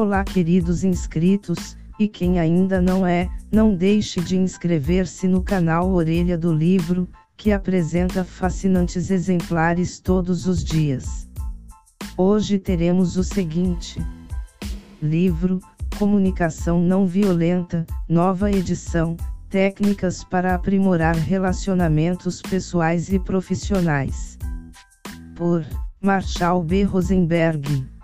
Olá, queridos inscritos, e quem ainda não é, não deixe de inscrever-se no canal Orelha do Livro, que apresenta fascinantes exemplares todos os dias. Hoje teremos o seguinte: Livro Comunicação Não Violenta, nova edição, Técnicas para aprimorar relacionamentos pessoais e profissionais. Por Marshall B. Rosenberg.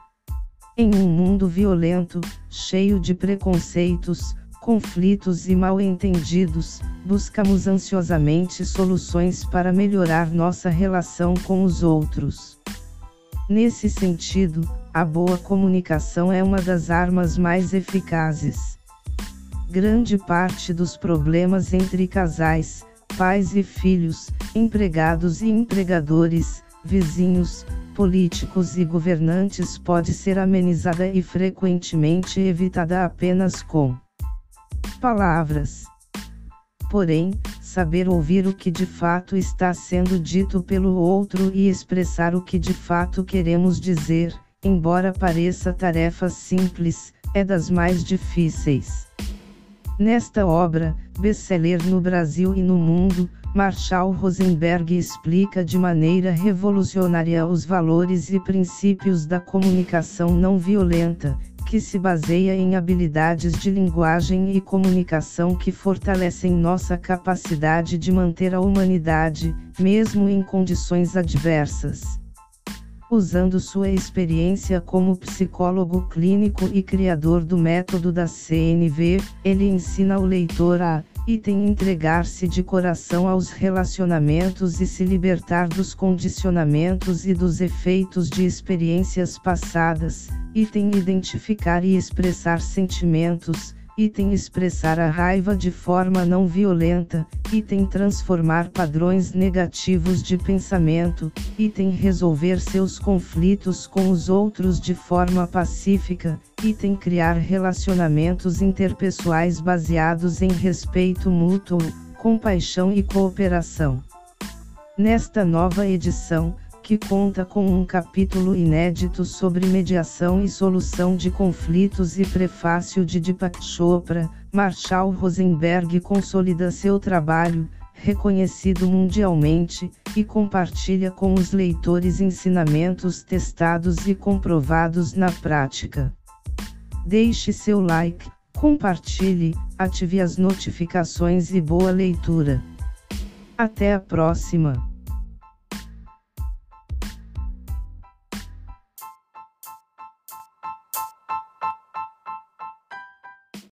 Em um mundo violento, cheio de preconceitos, conflitos e mal-entendidos, buscamos ansiosamente soluções para melhorar nossa relação com os outros. Nesse sentido, a boa comunicação é uma das armas mais eficazes. Grande parte dos problemas entre casais, pais e filhos, empregados e empregadores, vizinhos, políticos e governantes pode ser amenizada e frequentemente evitada apenas com palavras. Porém, saber ouvir o que de fato está sendo dito pelo outro e expressar o que de fato queremos dizer, embora pareça tarefa simples, é das mais difíceis. Nesta obra, best-seller no Brasil e no mundo, Marshall Rosenberg explica de maneira revolucionária os valores e princípios da comunicação não violenta, que se baseia em habilidades de linguagem e comunicação que fortalecem nossa capacidade de manter a humanidade, mesmo em condições adversas. Usando sua experiência como psicólogo clínico e criador do método da CNV, ele ensina o leitor a Item entregar-se de coração aos relacionamentos e se libertar dos condicionamentos e dos efeitos de experiências passadas. Item identificar e expressar sentimentos. Item expressar a raiva de forma não violenta. Item transformar padrões negativos de pensamento. Item resolver seus conflitos com os outros de forma pacífica Item criar relacionamentos interpessoais baseados em respeito mútuo, compaixão e cooperação. Nesta nova edição, que conta com um capítulo inédito sobre mediação e solução de conflitos e prefácio de Deepak Chopra, Marshall Rosenberg consolida seu trabalho, reconhecido mundialmente, e compartilha com os leitores ensinamentos testados e comprovados na prática. Deixe seu like, compartilhe, ative as notificações e boa leitura. Até a próxima!